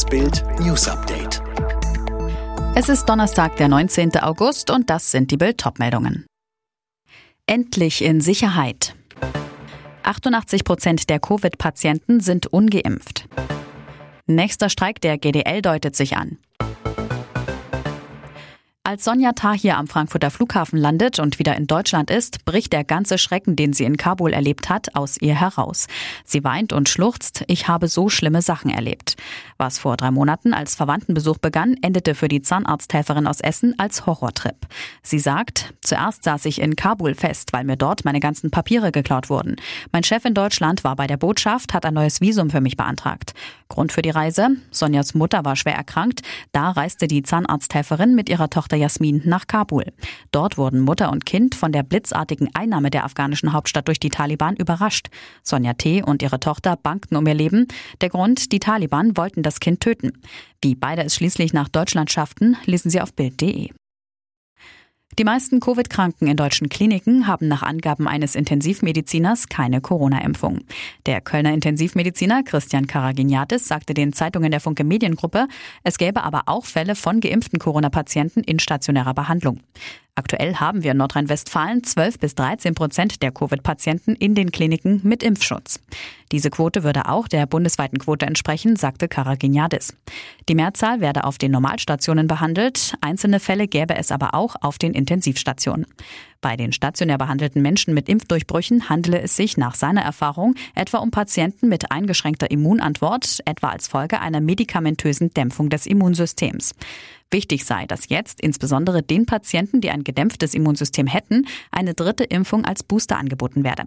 Das Bild News Update. Es ist Donnerstag, der 19. August und das sind die Bild meldungen Endlich in Sicherheit. 88 Prozent der Covid-Patienten sind ungeimpft. Nächster Streik der GDL deutet sich an. Als Sonja Tahir am Frankfurter Flughafen landet und wieder in Deutschland ist, bricht der ganze Schrecken, den sie in Kabul erlebt hat, aus ihr heraus. Sie weint und schluchzt, ich habe so schlimme Sachen erlebt. Was vor drei Monaten als Verwandtenbesuch begann, endete für die Zahnarzthelferin aus Essen als Horrortrip. Sie sagt, zuerst saß ich in Kabul fest, weil mir dort meine ganzen Papiere geklaut wurden. Mein Chef in Deutschland war bei der Botschaft, hat ein neues Visum für mich beantragt. Grund für die Reise? Sonjas Mutter war schwer erkrankt. Da reiste die Zahnarzthelferin mit ihrer Tochter Jasmin nach Kabul. Dort wurden Mutter und Kind von der blitzartigen Einnahme der afghanischen Hauptstadt durch die Taliban überrascht. Sonja T. und ihre Tochter bangten um ihr Leben. Der Grund, die Taliban wollten das Kind töten. Wie beide es schließlich nach Deutschland schafften, lesen Sie auf Bild.de. Die meisten Covid-Kranken in deutschen Kliniken haben nach Angaben eines Intensivmediziners keine Corona-Impfung. Der Kölner Intensivmediziner Christian Karaginiatis sagte den Zeitungen der Funke Mediengruppe, es gäbe aber auch Fälle von geimpften Corona-Patienten in stationärer Behandlung. Aktuell haben wir in Nordrhein-Westfalen 12 bis 13 Prozent der Covid-Patienten in den Kliniken mit Impfschutz. Diese Quote würde auch der bundesweiten Quote entsprechen, sagte Karaginiadis. Die Mehrzahl werde auf den Normalstationen behandelt, einzelne Fälle gäbe es aber auch auf den Intensivstationen. Bei den stationär behandelten Menschen mit Impfdurchbrüchen handele es sich nach seiner Erfahrung etwa um Patienten mit eingeschränkter Immunantwort, etwa als Folge einer medikamentösen Dämpfung des Immunsystems. Wichtig sei, dass jetzt insbesondere den Patienten, die ein gedämpftes Immunsystem hätten, eine dritte Impfung als Booster angeboten werde.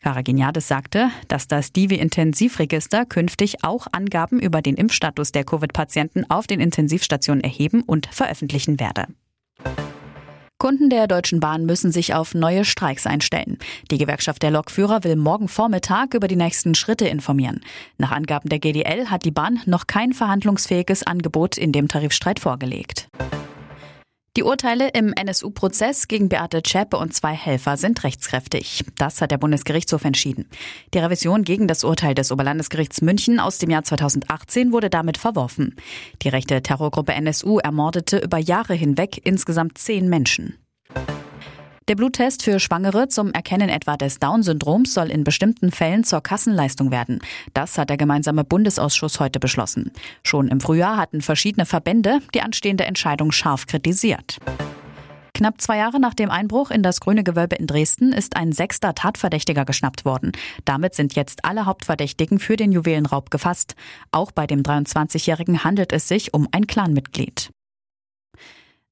Karaginiades sagte, dass das Divi-Intensivregister künftig auch Angaben über den Impfstatus der Covid-Patienten auf den Intensivstationen erheben und veröffentlichen werde. Kunden der Deutschen Bahn müssen sich auf neue Streiks einstellen. Die Gewerkschaft der Lokführer will morgen Vormittag über die nächsten Schritte informieren. Nach Angaben der GDL hat die Bahn noch kein verhandlungsfähiges Angebot in dem Tarifstreit vorgelegt. Die Urteile im NSU-Prozess gegen Beate Zschäpe und zwei Helfer sind rechtskräftig. Das hat der Bundesgerichtshof entschieden. Die Revision gegen das Urteil des Oberlandesgerichts München aus dem Jahr 2018 wurde damit verworfen. Die rechte Terrorgruppe NSU ermordete über Jahre hinweg insgesamt zehn Menschen. Der Bluttest für Schwangere zum Erkennen etwa des Down-Syndroms soll in bestimmten Fällen zur Kassenleistung werden. Das hat der gemeinsame Bundesausschuss heute beschlossen. Schon im Frühjahr hatten verschiedene Verbände die anstehende Entscheidung scharf kritisiert. Knapp zwei Jahre nach dem Einbruch in das Grüne Gewölbe in Dresden ist ein sechster Tatverdächtiger geschnappt worden. Damit sind jetzt alle Hauptverdächtigen für den Juwelenraub gefasst. Auch bei dem 23-Jährigen handelt es sich um ein Clanmitglied.